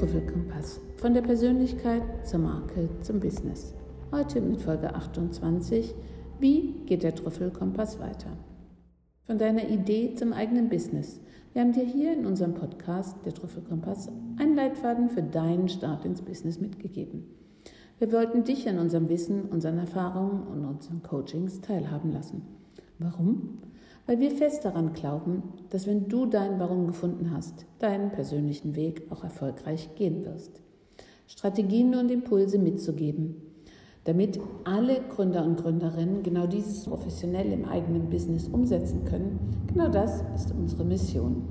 Trüffelkompass. Von der Persönlichkeit zur Marke zum Business. Heute mit Folge 28. Wie geht der Trüffelkompass weiter? Von deiner Idee zum eigenen Business. Wir haben dir hier in unserem Podcast, der Trüffelkompass, einen Leitfaden für deinen Start ins Business mitgegeben. Wir wollten dich an unserem Wissen, unseren Erfahrungen und unseren Coachings teilhaben lassen. Warum? weil wir fest daran glauben, dass wenn du dein Warum gefunden hast, deinen persönlichen Weg auch erfolgreich gehen wirst. Strategien und Impulse mitzugeben, damit alle Gründer und Gründerinnen genau dieses professionell im eigenen Business umsetzen können. Genau das ist unsere Mission.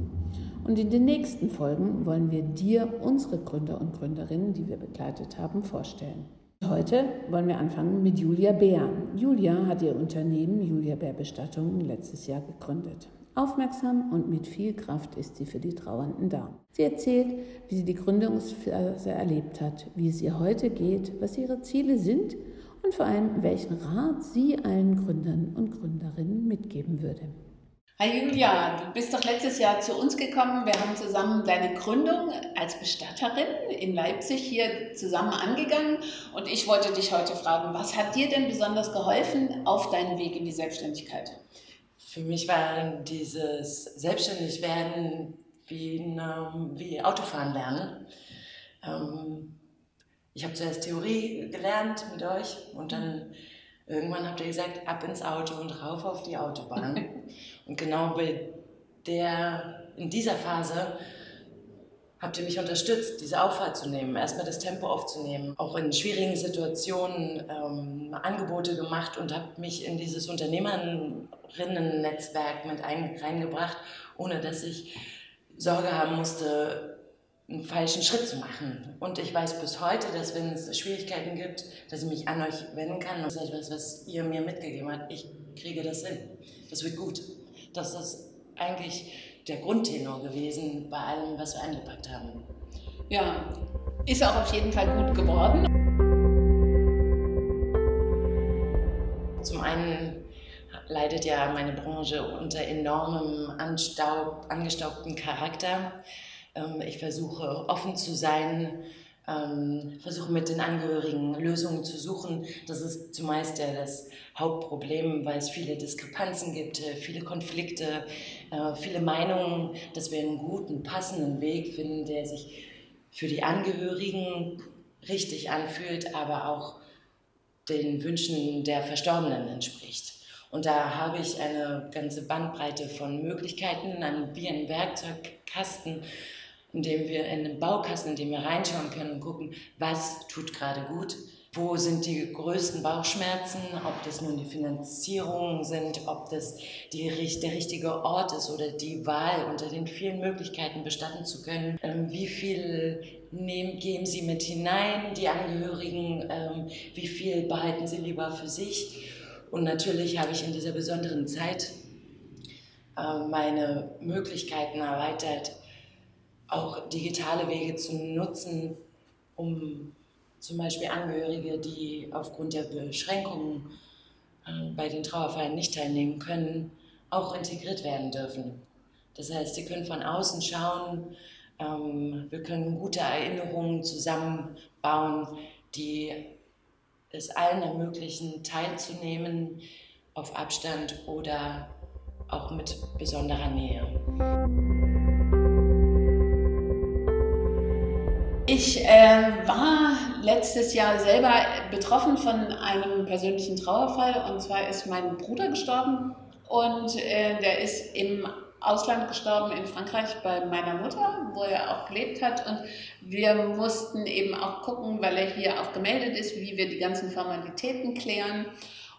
Und in den nächsten Folgen wollen wir dir unsere Gründer und Gründerinnen, die wir begleitet haben, vorstellen. Heute wollen wir anfangen mit Julia Bär. Julia hat ihr Unternehmen Julia Bär Bestattungen letztes Jahr gegründet. Aufmerksam und mit viel Kraft ist sie für die Trauernden da. Sie erzählt, wie sie die Gründungsphase erlebt hat, wie es ihr heute geht, was ihre Ziele sind und vor allem, welchen Rat sie allen Gründern und Gründerinnen mitgeben würde. Hi Julia, du bist doch letztes Jahr zu uns gekommen. Wir haben zusammen deine Gründung als Bestatterin in Leipzig hier zusammen angegangen. Und ich wollte dich heute fragen, was hat dir denn besonders geholfen auf deinem Weg in die Selbstständigkeit? Für mich war dieses Selbstständigwerden wie, eine, wie Autofahren lernen. Ähm, ich habe zuerst Theorie gelernt mit euch und dann irgendwann habt ihr gesagt, ab ins Auto und rauf auf die Autobahn. Und genau bei der, in dieser Phase habt ihr mich unterstützt, diese Auffahrt zu nehmen, erstmal das Tempo aufzunehmen, auch in schwierigen Situationen ähm, Angebote gemacht und habt mich in dieses Unternehmerinnen-Netzwerk mit ein, reingebracht, ohne dass ich Sorge haben musste, einen falschen Schritt zu machen. Und ich weiß bis heute, dass wenn es Schwierigkeiten gibt, dass ich mich an euch wenden kann. Das ist etwas, was ihr mir mitgegeben habt. Ich kriege das hin. Das wird gut. Das ist eigentlich der Grundtenor gewesen bei allem, was wir angepackt haben. Ja, ist auch auf jeden Fall gut geworden. Zum einen leidet ja meine Branche unter enormem Anstaub, angestaubten Charakter. Ähm, ich versuche offen zu sein, ähm, versuche mit den Angehörigen Lösungen zu suchen. Das ist zumeist ja das Hauptproblem, weil es viele Diskrepanzen gibt, äh, viele Konflikte, äh, viele Meinungen, dass wir einen guten, passenden Weg finden, der sich für die Angehörigen richtig anfühlt, aber auch den Wünschen der Verstorbenen entspricht. Und da habe ich eine ganze Bandbreite von Möglichkeiten, wie ein Werkzeugkasten, indem wir in den Baukasten, in dem wir reinschauen können und gucken, was tut gerade gut, wo sind die größten Bauchschmerzen, ob das nun die Finanzierungen sind, ob das die, der richtige Ort ist oder die Wahl unter den vielen Möglichkeiten bestatten zu können. Ähm, wie viel nehmen, geben Sie mit hinein, die Angehörigen, ähm, wie viel behalten Sie lieber für sich. Und natürlich habe ich in dieser besonderen Zeit äh, meine Möglichkeiten erweitert, auch digitale Wege zu nutzen, um zum Beispiel Angehörige, die aufgrund der Beschränkungen äh, bei den Trauerfeiern nicht teilnehmen können, auch integriert werden dürfen. Das heißt, sie können von außen schauen, ähm, wir können gute Erinnerungen zusammenbauen, die es allen ermöglichen, teilzunehmen auf Abstand oder auch mit besonderer Nähe. Ich äh, war letztes Jahr selber betroffen von einem persönlichen Trauerfall. Und zwar ist mein Bruder gestorben. Und äh, der ist im Ausland gestorben, in Frankreich bei meiner Mutter, wo er auch gelebt hat. Und wir mussten eben auch gucken, weil er hier auch gemeldet ist, wie wir die ganzen Formalitäten klären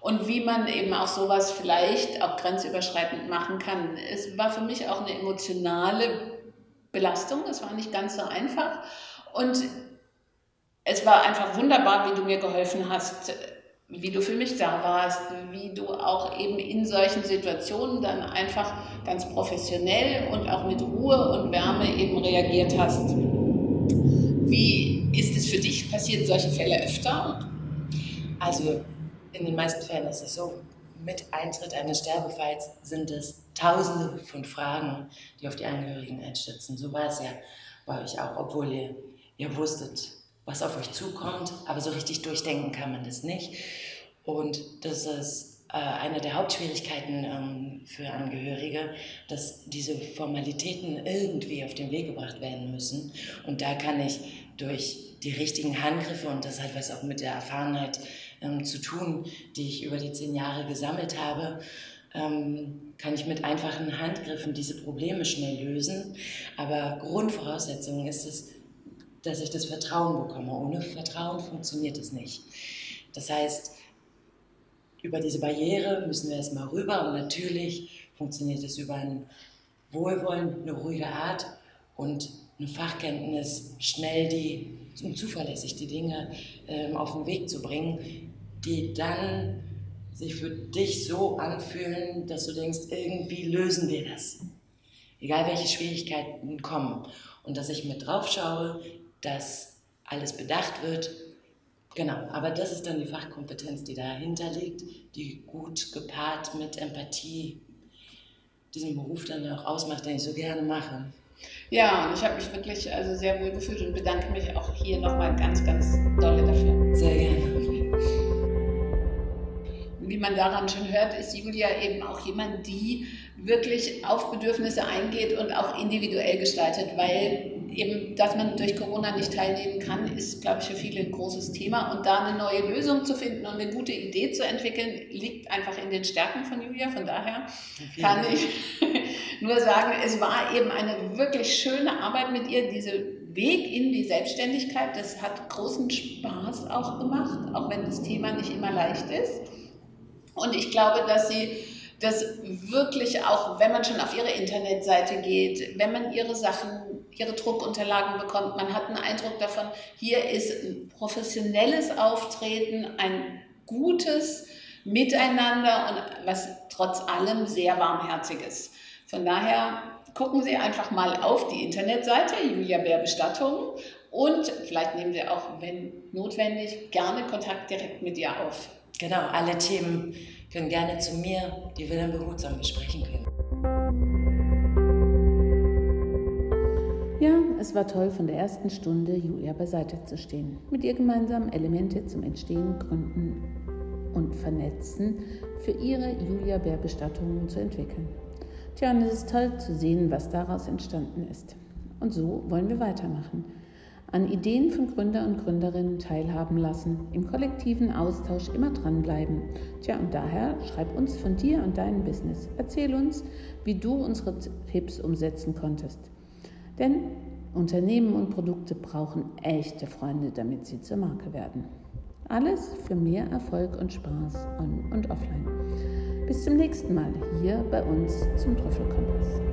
und wie man eben auch sowas vielleicht auch grenzüberschreitend machen kann. Es war für mich auch eine emotionale Belastung, es war nicht ganz so einfach und es war einfach wunderbar, wie du mir geholfen hast, wie du für mich da warst, wie du auch eben in solchen Situationen dann einfach ganz professionell und auch mit Ruhe und Wärme eben reagiert hast. Wie ist es für dich? Passieren solche Fälle öfter? Also in den meisten Fällen ist es so, mit Eintritt eines Sterbefalls sind es Tausende von Fragen, die auf die Angehörigen einstürzen. So war es ja bei euch auch, obwohl ihr ihr wusstet, was auf euch zukommt, aber so richtig durchdenken kann man das nicht. Und das ist äh, eine der Hauptschwierigkeiten ähm, für Angehörige, dass diese Formalitäten irgendwie auf den Weg gebracht werden müssen. Und da kann ich durch die richtigen Handgriffe, und das hat was auch mit der Erfahrenheit ähm, zu tun, die ich über die zehn Jahre gesammelt habe, ähm, kann ich mit einfachen Handgriffen diese Probleme schnell lösen. Aber Grundvoraussetzung ist es, dass ich das Vertrauen bekomme. Ohne Vertrauen funktioniert es nicht. Das heißt, über diese Barriere müssen wir erstmal rüber und natürlich funktioniert es über ein Wohlwollen, eine ruhige Art und eine Fachkenntnis, schnell die und zuverlässig die Dinge ähm, auf den Weg zu bringen, die dann sich für dich so anfühlen, dass du denkst, irgendwie lösen wir das. Egal welche Schwierigkeiten kommen. Und dass ich mit drauf schaue, dass alles bedacht wird. Genau, aber das ist dann die Fachkompetenz, die dahinter liegt, die gut gepaart mit Empathie diesen Beruf dann auch ausmacht, den ich so gerne mache. Ja, und ich habe mich wirklich also sehr wohl gefühlt und bedanke mich auch hier nochmal ganz, ganz dolle dafür. Sehr gerne. Wie man daran schon hört, ist Julia eben auch jemand, die wirklich auf Bedürfnisse eingeht und auch individuell gestaltet, weil eben, dass man durch Corona nicht teilnehmen kann, ist, glaube ich, für viele ein großes Thema. Und da eine neue Lösung zu finden und eine gute Idee zu entwickeln, liegt einfach in den Stärken von Julia. Von daher kann ich nur sagen, es war eben eine wirklich schöne Arbeit mit ihr, diese Weg in die Selbstständigkeit. Das hat großen Spaß auch gemacht, auch wenn das Thema nicht immer leicht ist. Und ich glaube, dass sie das wirklich auch, wenn man schon auf ihre Internetseite geht, wenn man ihre Sachen, ihre Druckunterlagen bekommt, man hat einen Eindruck davon, hier ist ein professionelles Auftreten, ein gutes Miteinander und was trotz allem sehr warmherzig ist. Von daher gucken Sie einfach mal auf die Internetseite Julia Bär Bestattung und vielleicht nehmen Sie auch, wenn notwendig, gerne Kontakt direkt mit ihr auf. Genau, alle Themen können gerne zu mir, die wir dann behutsam besprechen können. Es war toll, von der ersten Stunde Julia beiseite zu stehen, mit ihr gemeinsam Elemente zum Entstehen, Gründen und Vernetzen für ihre Julia Bär Bestattungen zu entwickeln. Tja, und es ist toll zu sehen, was daraus entstanden ist. Und so wollen wir weitermachen an Ideen von Gründer und Gründerinnen teilhaben lassen, im kollektiven Austausch immer dranbleiben. Tja, und daher schreib uns von dir und deinem Business. Erzähl uns, wie du unsere Tipps umsetzen konntest. Denn Unternehmen und Produkte brauchen echte Freunde, damit sie zur Marke werden. Alles für mehr Erfolg und Spaß on und offline. Bis zum nächsten Mal hier bei uns zum Trüffelkompass.